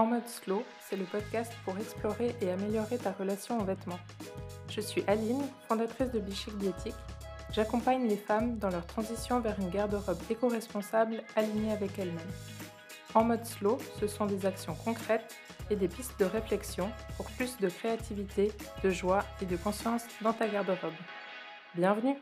En mode slow, c'est le podcast pour explorer et améliorer ta relation aux vêtements. Je suis Aline, fondatrice de Bichic Diétique. J'accompagne les femmes dans leur transition vers une garde-robe éco-responsable alignée avec elles-mêmes. En mode slow, ce sont des actions concrètes et des pistes de réflexion pour plus de créativité, de joie et de conscience dans ta garde-robe. Bienvenue